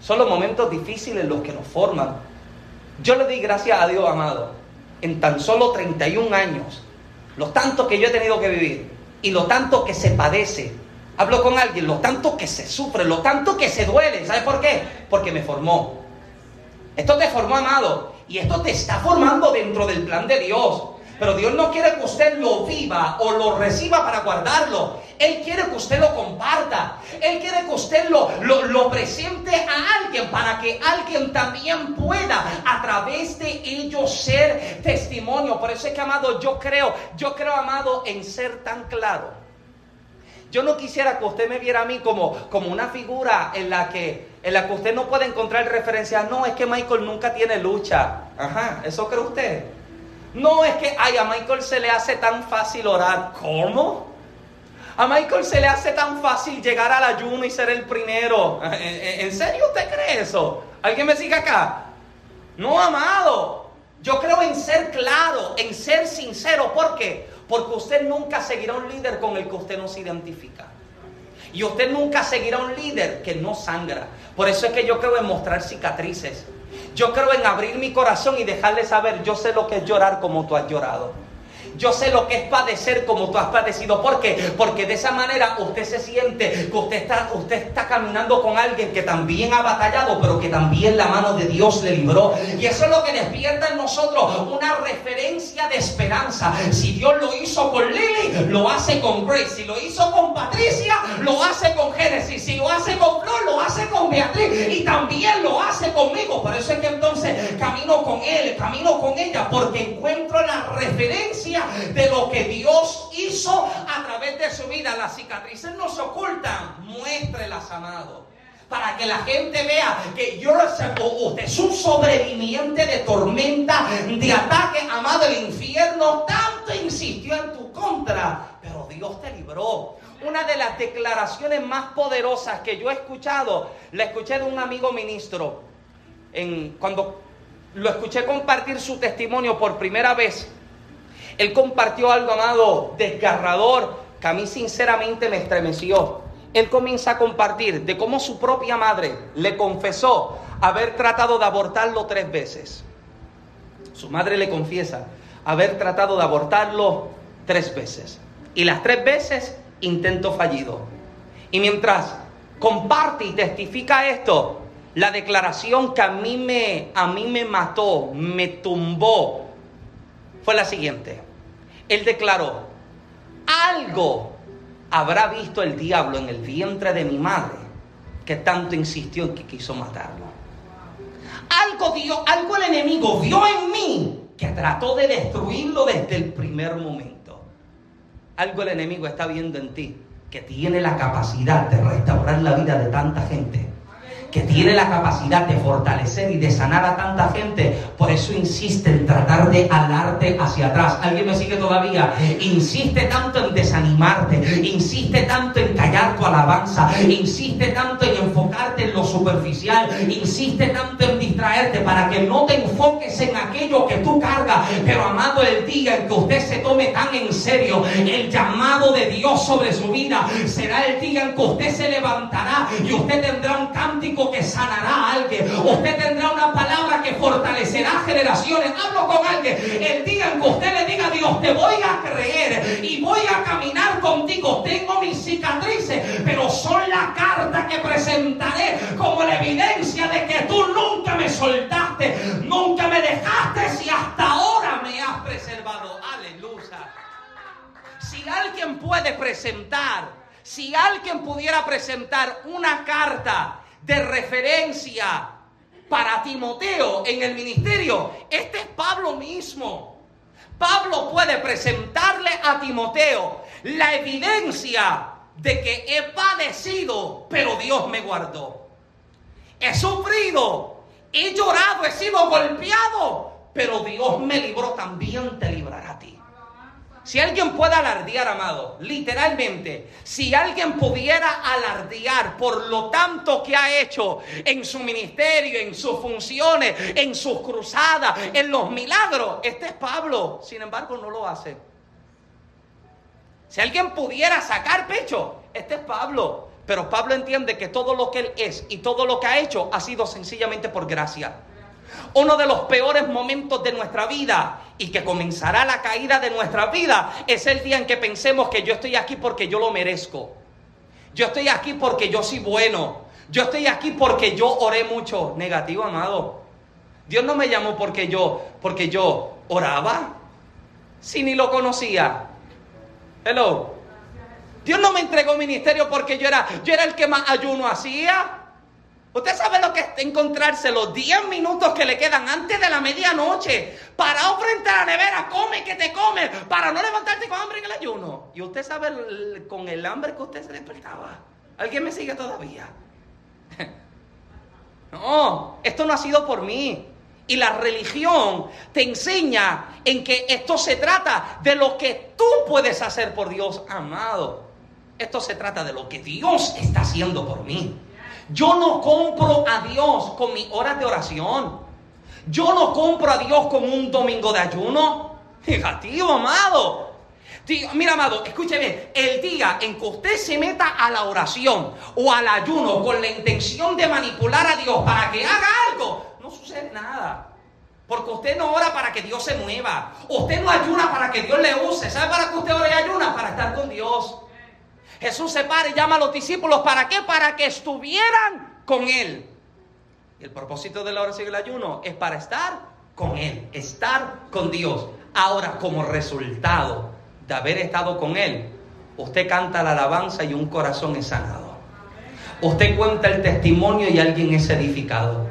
Son los momentos difíciles los que nos forman. Yo le doy gracias a Dios, amado, en tan solo 31 años, lo tanto que yo he tenido que vivir y lo tanto que se padece. Hablo con alguien, lo tanto que se sufre, lo tanto que se duele. ¿Sabes por qué? Porque me formó. Esto te formó, amado, y esto te está formando dentro del plan de Dios. Pero Dios no quiere que usted lo viva o lo reciba para guardarlo. Él quiere que usted lo comparta. Él quiere que usted lo, lo, presente a alguien para que alguien también pueda a través de ello ser testimonio. Por eso es que, amado, yo creo, yo creo, amado, en ser tan claro. Yo no quisiera que usted me viera a mí como, como una figura en la, que, en la que usted no puede encontrar referencia. No, es que Michael nunca tiene lucha. Ajá, ¿eso cree usted? No es que, ay, a Michael se le hace tan fácil orar. ¿Cómo? A Michael se le hace tan fácil llegar al ayuno y ser el primero. ¿En, serio usted cree eso? ¿Alguien me sigue acá? No, amado. Yo creo en ser claro, en ser sincero. ¿Por qué? Porque usted nunca seguirá un líder con el que usted no se identifica. Y usted nunca seguirá un líder que no sangra. Por eso es que yo creo en mostrar cicatrices. Yo creo en abrir mi corazón y dejarle saber, yo sé lo que es llorar como tú has llorado. Yo sé lo que es padecer como tú has padecido. ¿Por qué? Porque de esa manera usted se siente que usted está, usted está caminando con alguien que también ha batallado, pero que también la mano de Dios le libró. Y eso es lo que despierta en nosotros una referencia de esperanza. Si Dios lo hizo con Lily, lo hace con Grace. Si lo hizo con Patricia, lo hace con Génesis. Si lo hace con Flor, lo hace con Beatriz. Y también lo hace conmigo. Por eso es que entonces camino con él, camino con ella, porque encuentro la referencia de lo que Dios hizo a través de su vida. Las cicatrices no se ocultan, muéstrelas, amado. Para que la gente vea que yo usted es un sobreviviente de tormenta, de ataque, amado. El infierno tanto insistió en tu contra, pero Dios te libró. Una de las declaraciones más poderosas que yo he escuchado, la escuché de un amigo ministro. Cuando lo escuché compartir su testimonio por primera vez, él compartió algo, amado, desgarrador, que a mí sinceramente me estremeció. Él comienza a compartir de cómo su propia madre le confesó haber tratado de abortarlo tres veces. Su madre le confiesa haber tratado de abortarlo tres veces. Y las tres veces intento fallido. Y mientras comparte y testifica esto, la declaración que a mí me, a mí me mató, me tumbó, fue la siguiente. Él declaró, algo habrá visto el diablo en el vientre de mi madre que tanto insistió en que quiso matarlo. Algo dio, algo el enemigo vio en mí que trató de destruirlo desde el primer momento. Algo el enemigo está viendo en ti que tiene la capacidad de restaurar la vida de tanta gente que tiene la capacidad de fortalecer y de sanar a tanta gente, por eso insiste en tratar de alarte hacia atrás. ¿Alguien me sigue todavía? Insiste tanto en desanimarte, insiste tanto en callar tu alabanza, insiste tanto en enfocarte en lo superficial, insiste tanto en distraerte para que no te enfoques en aquello que tú cargas. Pero amado, el día en que usted se tome tan en serio el llamado de Dios sobre su vida, será el día en que usted se levantará y usted tendrá un cántico que sanará a alguien. Usted tendrá una palabra que fortalecerá generaciones. Hablo con alguien. El día en que usted le diga a Dios, te voy a creer y voy a caminar contigo. Tengo mis cicatrices, pero son la carta que presentaré como la evidencia de que tú nunca me soltaste, nunca me dejaste y hasta ahora me has preservado. Aleluya. Si alguien puede presentar, si alguien pudiera presentar una carta de referencia para Timoteo en el ministerio, este es Pablo mismo. Pablo puede presentarle a Timoteo la evidencia de que he padecido, pero Dios me guardó. He sufrido, he llorado, he sido golpeado, pero Dios me libró, también te librará. Si alguien puede alardear, amado, literalmente, si alguien pudiera alardear por lo tanto que ha hecho en su ministerio, en sus funciones, en sus cruzadas, en los milagros, este es Pablo. Sin embargo, no lo hace. Si alguien pudiera sacar pecho, este es Pablo. Pero Pablo entiende que todo lo que él es y todo lo que ha hecho ha sido sencillamente por gracia. Uno de los peores momentos de nuestra vida y que comenzará la caída de nuestra vida es el día en que pensemos que yo estoy aquí porque yo lo merezco. Yo estoy aquí porque yo soy bueno. Yo estoy aquí porque yo oré mucho. Negativo, amado. Dios no me llamó porque yo, porque yo oraba. Si ni lo conocía. Hello. Dios no me entregó ministerio porque yo era, yo era el que más ayuno hacía. Usted sabe lo que es encontrarse los 10 minutos que le quedan antes de la medianoche, parado frente a la nevera, come que te come, para no levantarte con hambre en el ayuno. Y usted sabe con el hambre que usted se despertaba. ¿Alguien me sigue todavía? *laughs* No, esto no ha sido por mí. Y la religión te enseña en que esto se trata de lo que tú puedes hacer por Dios, amado. Esto se trata de lo que Dios está haciendo por mí. Yo no compro a Dios con mis horas de oración. Yo no compro a Dios con un domingo de ayuno. Negativo, amado. Mira, amado, escuche bien. El día en que usted se meta a la oración o al ayuno con la intención de manipular a Dios para que haga algo, no sucede nada. Porque usted no ora para que Dios se mueva. Usted no ayuna para que Dios le use. ¿Sabe para qué usted ora y ayuna? Para estar con Dios. Jesús se para y llama a los discípulos. ¿Para qué? Para que estuvieran con Él. El propósito de la oración y el ayuno es para estar con Él, estar con Dios. Ahora, como resultado de haber estado con Él, usted canta la alabanza y un corazón es sanado. Usted cuenta el testimonio y alguien es edificado.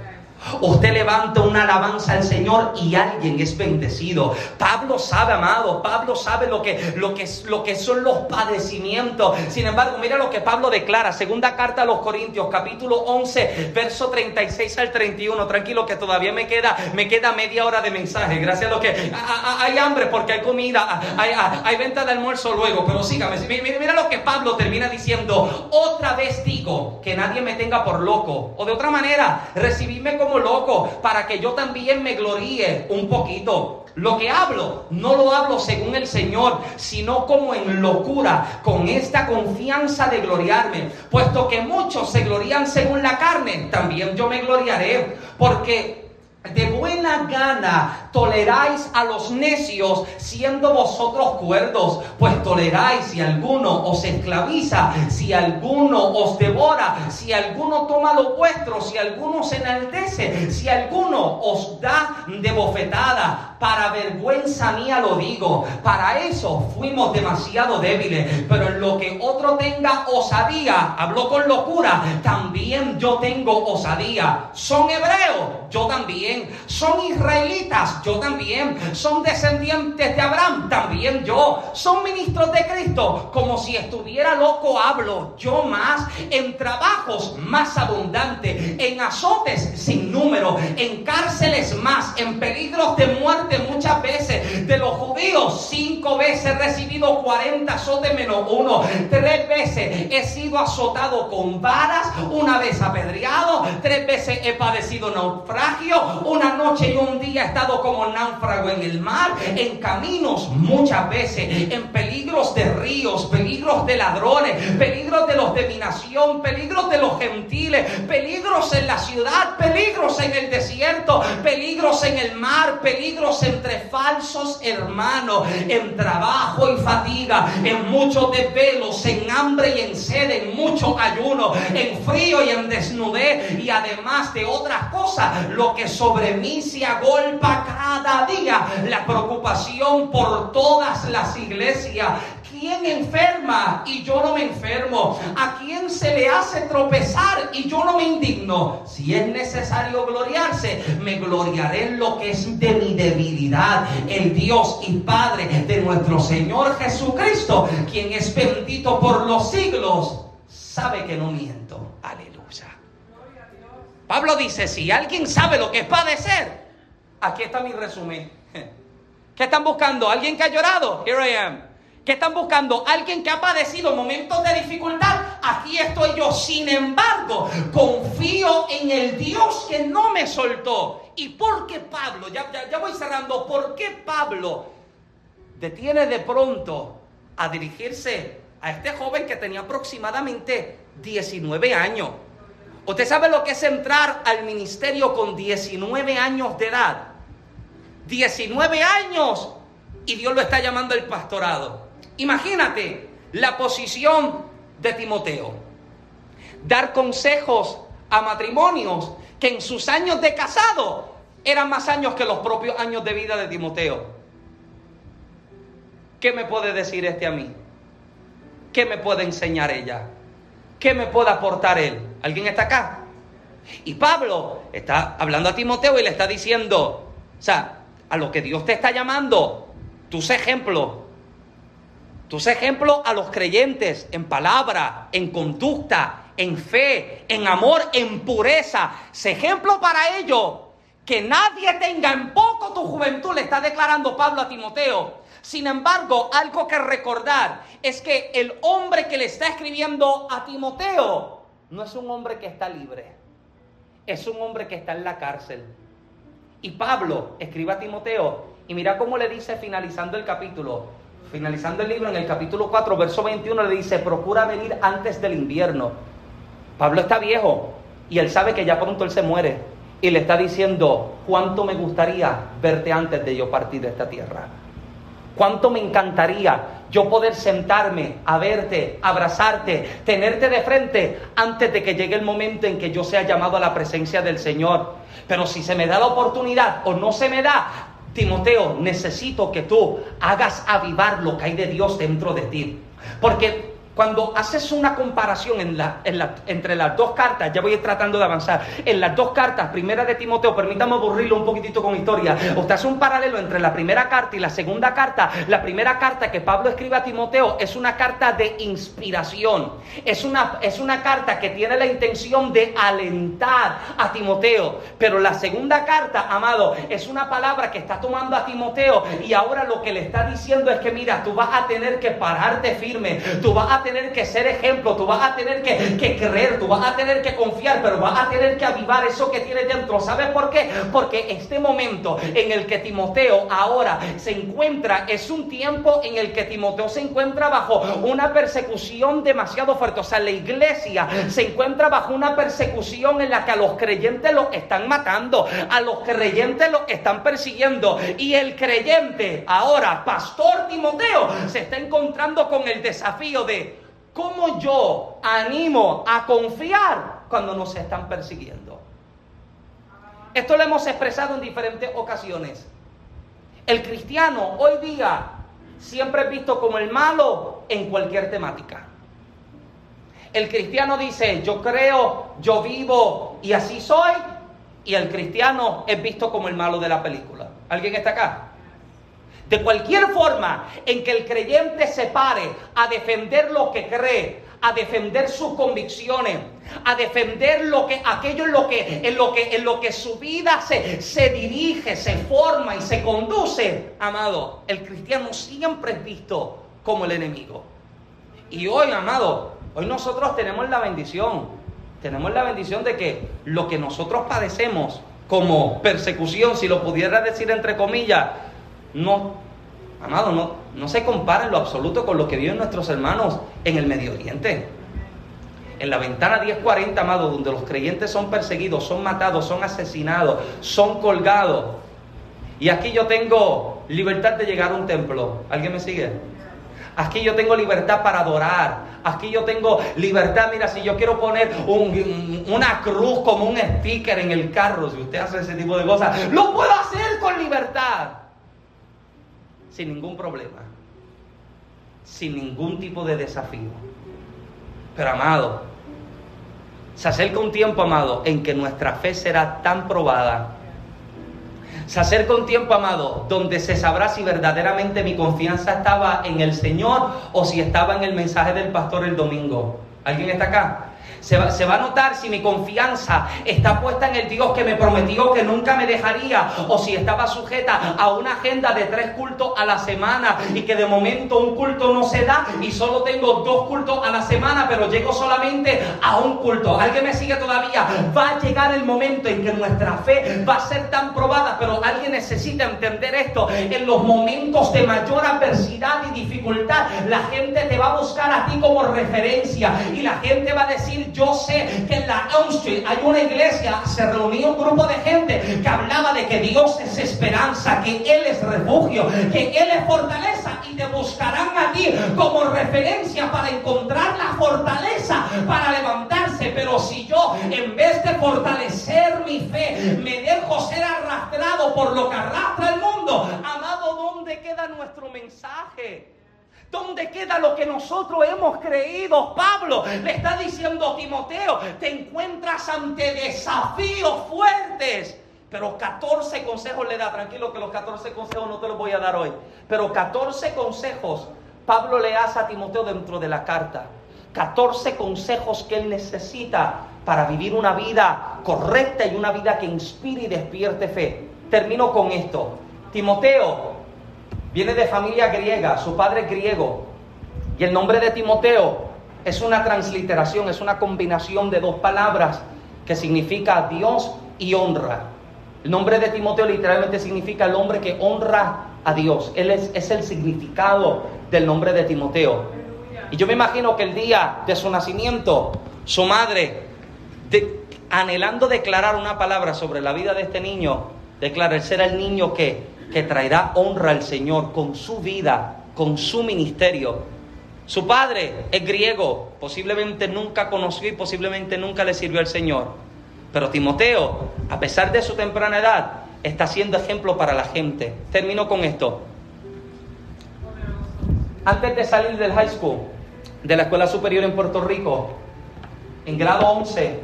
Usted levanta una alabanza al Señor y alguien es bendecido. Pablo sabe, amado, Pablo sabe lo que, lo que, lo que son los padecimientos. Sin embargo, mira lo que Pablo declara. Segunda carta a los Corintios, capítulo 11, verso 36 al 31. Tranquilo que todavía me queda, me queda media hora de mensaje. Gracias a lo que hay hambre porque hay comida, hay, hay venta de almuerzo luego. Pero sígame, mira, mira lo que Pablo termina diciendo. Otra vez digo que nadie me tenga por loco. O de otra manera, recibidme como loco para que yo también me gloríe un poquito. Lo que hablo, no lo hablo según el Señor, sino como en locura, con esta confianza de gloriarme. Puesto que muchos se glorían según la carne, también yo me gloriaré, porque de buena gana toleráis a los necios siendo vosotros cuerdos, pues toleráis si alguno os esclaviza, si alguno os devora, si alguno toma lo vuestro, si alguno se enaltece, si alguno os da de bofetada. Para vergüenza mía lo digo, para eso fuimos demasiado débiles, pero en lo que otro tenga osadía, habló con locura, también yo tengo osadía. Son hebreos, yo también son israelitas, yo también. Son descendientes de Abraham, también yo. Son ministros de Cristo, como si estuviera loco hablo, yo más. En trabajos más abundantes, en azotes sin número, en cárceles más, en peligros de muerte muchas veces. De los judíos, cinco veces he recibido 40 azotes menos uno. Tres veces he sido azotado con varas, una vez apedreado, tres veces he padecido naufragio, una noche y un día he estado como náufrago en el mar, en caminos muchas veces, en peligros de ríos, peligros de ladrones, peligros de los de mi nación, peligros de los gentiles, peligros en la ciudad, peligros en el desierto, peligros en el mar, peligros entre falsos hermanos, en trabajo y fatiga, en muchos desvelos, en hambre y en sed, en mucho ayuno, en frío y en desnudez y además de otras cosas, lo que son sobre mí se agolpa cada día la preocupación por todas las iglesias quién enferma y yo no me enfermo? ¿A quién se le hace tropezar y yo no me indigno? Si es necesario gloriarse, me gloriaré en lo que es de mi debilidad. El Dios y Padre de nuestro Señor Jesucristo, quien es bendito por los siglos, sabe que no miento. Aleluya. Pablo dice, si alguien sabe lo que es padecer, aquí está mi resumen. *laughs* ¿Qué están buscando? ¿Alguien que ha llorado? Here I am. ¿Qué están buscando? Alguien que ha padecido momentos de dificultad. Aquí estoy yo. Sin embargo, confío en el Dios que no me soltó. ¿Y por qué Pablo? Ya, ya, voy cerrando. ¿Por qué Pablo detiene de pronto a dirigirse a este joven que tenía aproximadamente 19 años? ¿Usted sabe lo que es entrar al ministerio con 19 años de edad? 19 años y Dios lo está llamando el pastorado. Imagínate la posición de Timoteo. Dar consejos a matrimonios que en sus años de casado eran más años que los propios años de vida de Timoteo. ¿Qué me puede decir este a mí? ¿Qué me puede enseñar ella? ¿Qué me puede aportar él? ¿Alguien está acá? Y Pablo está hablando a Timoteo y le está diciendo, o sea, a lo que Dios te está llamando, tú sé ejemplo. Tú ejemplo a los creyentes en palabra, en conducta, en fe, en amor, en pureza. Ejemplo para ellos. Que nadie tenga en poco tu juventud, le está declarando Pablo a Timoteo. Sin embargo, algo que recordar es que el hombre que le está escribiendo a Timoteo no es un hombre que está libre, es un hombre que está en la cárcel. Y Pablo escribe a Timoteo y mira cómo le dice finalizando el capítulo, finalizando el libro en el capítulo 4, verso 21, le dice, procura venir antes del invierno. Pablo está viejo y él sabe que ya pronto él se muere y le está diciendo, ¿cuánto me gustaría verte antes de yo partir de esta tierra? Cuánto me encantaría yo poder sentarme a verte, abrazarte, tenerte de frente antes de que llegue el momento en que yo sea llamado a la presencia del Señor. Pero si se me da la oportunidad o no se me da, Timoteo, necesito que tú hagas avivar lo que hay de Dios dentro de ti. Porque cuando haces una comparación entre las dos cartas, ya voy tratando de avanzar, en las dos cartas, primera de Timoteo, permítame aburrirlo un poquitito con historia, usted hace un paralelo entre la primera carta y la segunda carta, la primera carta que Pablo escribe a Timoteo es una carta de inspiración, es una, es una carta que tiene la intención de alentar a Timoteo, pero la segunda carta, amado, es una palabra que está tomando a Timoteo. Y ahora lo que le está diciendo es que mira, tú vas a tener que pararte firme, tú vas tener que ser ejemplo, tú vas a tener que, creer, tú vas a tener que confiar, pero vas a tener que avivar eso que tienes dentro. ¿Sabes por qué? Porque este momento en el que Timoteo ahora se encuentra es un tiempo en el que Timoteo se encuentra bajo una persecución demasiado fuerte. O sea, la iglesia se encuentra bajo una persecución en la que a los creyentes los están matando, a los creyentes los están persiguiendo. Y el creyente, ahora, Pastor Timoteo, se está encontrando con el desafío de ¿Cómo yo animo a confiar cuando nos están persiguiendo? Esto lo hemos expresado en diferentes ocasiones. El cristiano hoy día siempre es visto como el malo en cualquier temática. El cristiano dice, yo creo, yo vivo y así soy. Y el cristiano es visto como el malo de la película. ¿Alguien está acá? De cualquier forma en que el creyente se pare a defender lo que cree, a defender sus convicciones, a defender lo que, aquello en lo que, en lo que, en lo que su vida se, se dirige, se forma y se conduce, amado, el cristiano siempre es visto como el enemigo. Y hoy, amado, hoy nosotros tenemos la bendición, tenemos la bendición de que lo que nosotros padecemos como persecución, si lo pudiera decir entre comillas, no, amado, no, no se compara en lo absoluto con lo que viven nuestros hermanos en el Medio Oriente. En la ventana 1040, amado, donde los creyentes son perseguidos, son matados, son asesinados, son colgados. Y aquí yo tengo libertad de llegar a un templo. ¿Alguien me sigue? Aquí yo tengo libertad para adorar. Aquí yo tengo libertad. Mira, si yo quiero poner una cruz como un sticker en el carro, si usted hace ese tipo de cosas, lo puedo hacer con libertad sin ningún problema. sin ningún tipo de desafío. Pero amado, se acerca un tiempo, amado, en que nuestra fe será tan probada. Se acerca un tiempo, amado, donde se sabrá si verdaderamente mi confianza estaba en el Señor o si estaba en el mensaje del pastor el domingo. ¿Alguien está acá? Se va, a notar si mi confianza está puesta en el Dios que me prometió que nunca me dejaría o si estaba sujeta a una agenda de tres cultos a la semana y que de momento un culto no se da y solo tengo dos cultos a la semana, pero llego solamente a un culto. ¿Alguien me sigue todavía? Va a llegar el momento en que nuestra fe va a ser tan probada, pero alguien necesita entender esto. En los momentos de mayor adversidad y dificultad, la gente te va a buscar a ti como referencia y la gente va a decir, yo sé que en la Elm Street hay una iglesia, se reunió un grupo de gente que hablaba de que Dios es esperanza, que Él es refugio, que Él es fortaleza y te buscarán a ti como referencia para encontrar la fortaleza para levantarse. Pero si yo, en vez de fortalecer mi fe, me dejo ser arrastrado por lo que arrastra el mundo, amado, ¿dónde queda nuestro mensaje? ¿Dónde queda lo que nosotros hemos creído? Pablo le está diciendo a Timoteo, te encuentras ante desafíos fuertes. Pero 14 consejos le da, tranquilo que los 14 consejos no te los voy a dar hoy. Pero 14 consejos Pablo le hace a Timoteo dentro de la carta. 14 consejos que él necesita para vivir una vida correcta y una vida que inspire y despierte fe. Termino con esto. Timoteo, Viene de familia griega, su padre es griego. Y el nombre de Timoteo es una transliteración, es una combinación de dos palabras que significa Dios y honra. El nombre de Timoteo literalmente significa el hombre que honra a Dios. Él es, es el significado del nombre de Timoteo. Y yo me imagino que el día de su nacimiento, su madre, anhelando declarar una palabra sobre la vida de este niño, declara, él será el niño que que traerá honra al Señor con su vida, con su ministerio. Su padre es griego, posiblemente nunca conoció y posiblemente nunca le sirvió al Señor. Pero Timoteo, a pesar de su temprana edad, está siendo ejemplo para la gente. Termino con esto. Antes de salir del high school, de la escuela superior en Puerto Rico, en grado 11,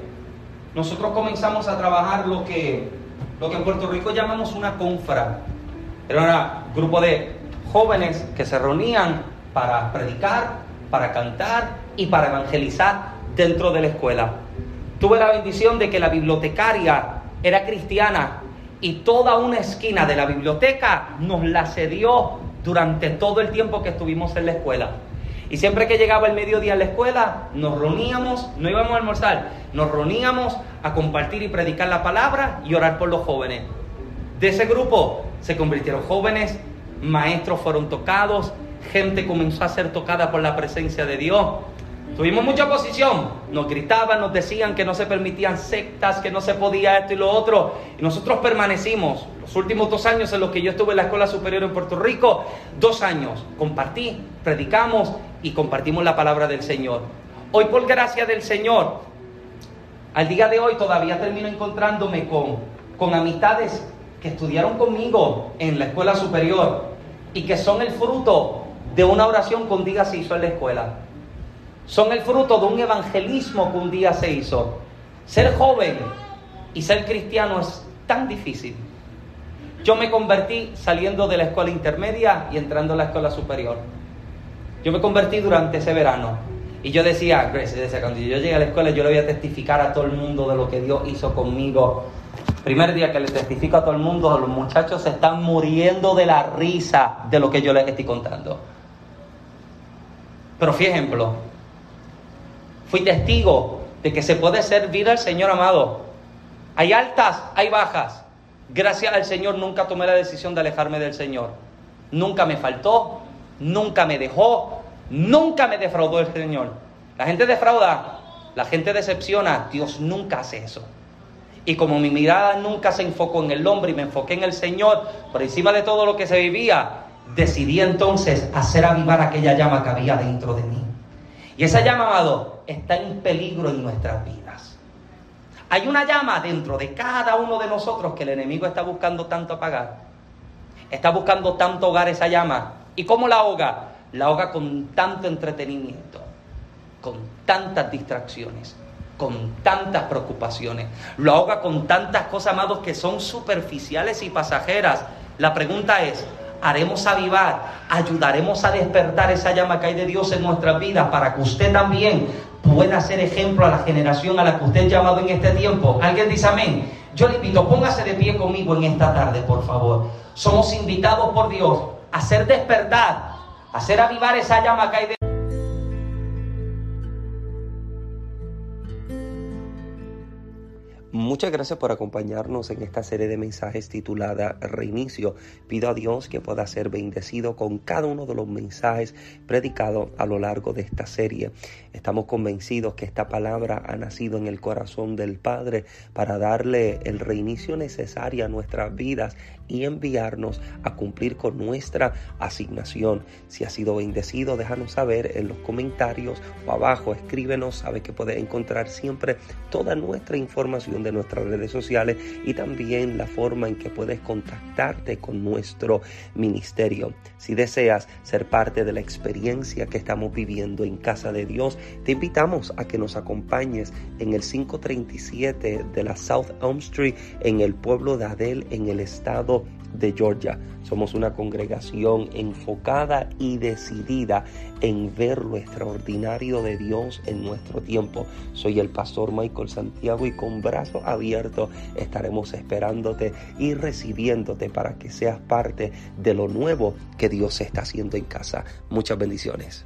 nosotros comenzamos a trabajar lo que, lo que en Puerto Rico llamamos una confra. Era un grupo de jóvenes que se reunían para predicar, para cantar y para evangelizar dentro de la escuela. Tuve la bendición de que la bibliotecaria era cristiana y toda una esquina de la biblioteca nos la cedió durante todo el tiempo que estuvimos en la escuela. Y siempre que llegaba el mediodía a la escuela, nos reuníamos, no íbamos a almorzar, nos reuníamos a compartir y predicar la palabra y orar por los jóvenes. De ese grupo se convirtieron jóvenes, maestros fueron tocados, gente comenzó a ser tocada por la presencia de Dios. Tuvimos mucha oposición, nos gritaban, nos decían que no se permitían sectas, que no se podía esto y lo otro. Y nosotros permanecimos los últimos dos años en los que yo estuve en la escuela superior en Puerto Rico, dos años, compartí, predicamos y compartimos la palabra del Señor. Hoy por gracia del Señor, al día de hoy todavía termino encontrándome con, con amistades que estudiaron conmigo en la escuela superior y que son el fruto de una oración que un día se hizo en la escuela. Son el fruto de un evangelismo que un día se hizo. Ser joven y ser cristiano es tan difícil. Yo me convertí saliendo de la escuela intermedia y entrando a la escuela superior. Yo me convertí durante ese verano. Y yo decía, Grace, decía, cuando yo llegué a la escuela yo le voy a testificar a todo el mundo de lo que Dios hizo conmigo Primer día que le testifico a todo el mundo, los muchachos se están muriendo de la risa de lo que yo les estoy contando. Pero fui ejemplo. Fui testigo de que se puede servir al Señor amado. Hay altas, hay bajas. Gracias al Señor nunca tomé la decisión de alejarme del Señor. Nunca me faltó, nunca me dejó, nunca me defraudó el Señor. La gente defrauda, la gente decepciona, Dios nunca hace eso. Y como mi mirada nunca se enfocó en el hombre y me enfoqué en el Señor, por encima de todo lo que se vivía, decidí entonces hacer avivar aquella llama que había dentro de mí. Y esa llama, amado, está en peligro en nuestras vidas. Hay una llama dentro de cada uno de nosotros que el enemigo está buscando tanto apagar. Está buscando tanto hogar esa llama. ¿Y cómo la ahoga? la ahoga con tanto entretenimiento, con tantas distracciones, con tantas preocupaciones, lo ahoga con tantas cosas, amados, que son superficiales y pasajeras. La pregunta es, haremos avivar, ayudaremos a despertar esa llama que hay de Dios en nuestras vidas para que usted también pueda ser ejemplo a la generación a la que usted ha llamado en este tiempo. ¿Alguien dice amén? Yo le invito, póngase de pie conmigo en esta tarde, por favor. Somos invitados por Dios a hacer despertar, a hacer avivar esa llama que hay de Muchas gracias por acompañarnos en esta serie de mensajes titulada Reinicio. Pido a Dios que pueda ser bendecido con cada uno de los mensajes predicados a lo largo de esta serie. Estamos convencidos que esta palabra ha nacido en el corazón del Padre para darle el reinicio necesario a nuestras vidas y enviarnos a cumplir con nuestra asignación. Si ha sido bendecido, déjanos saber en los comentarios o abajo, escríbenos, sabe que puedes encontrar siempre toda nuestra información de nuestras redes sociales y también la forma en que puedes contactarte con nuestro ministerio. Si deseas ser parte de la experiencia que estamos viviendo en Casa de Dios, te invitamos a que nos acompañes en el 537 de la South Elm Street en el pueblo de Adel en el estado de Georgia. Somos una congregación enfocada y decidida en ver lo extraordinario de Dios en nuestro tiempo. Soy el pastor Michael Santiago y con brazos abiertos estaremos esperándote y recibiéndote para que seas parte de lo nuevo que Dios está haciendo en casa. Muchas bendiciones.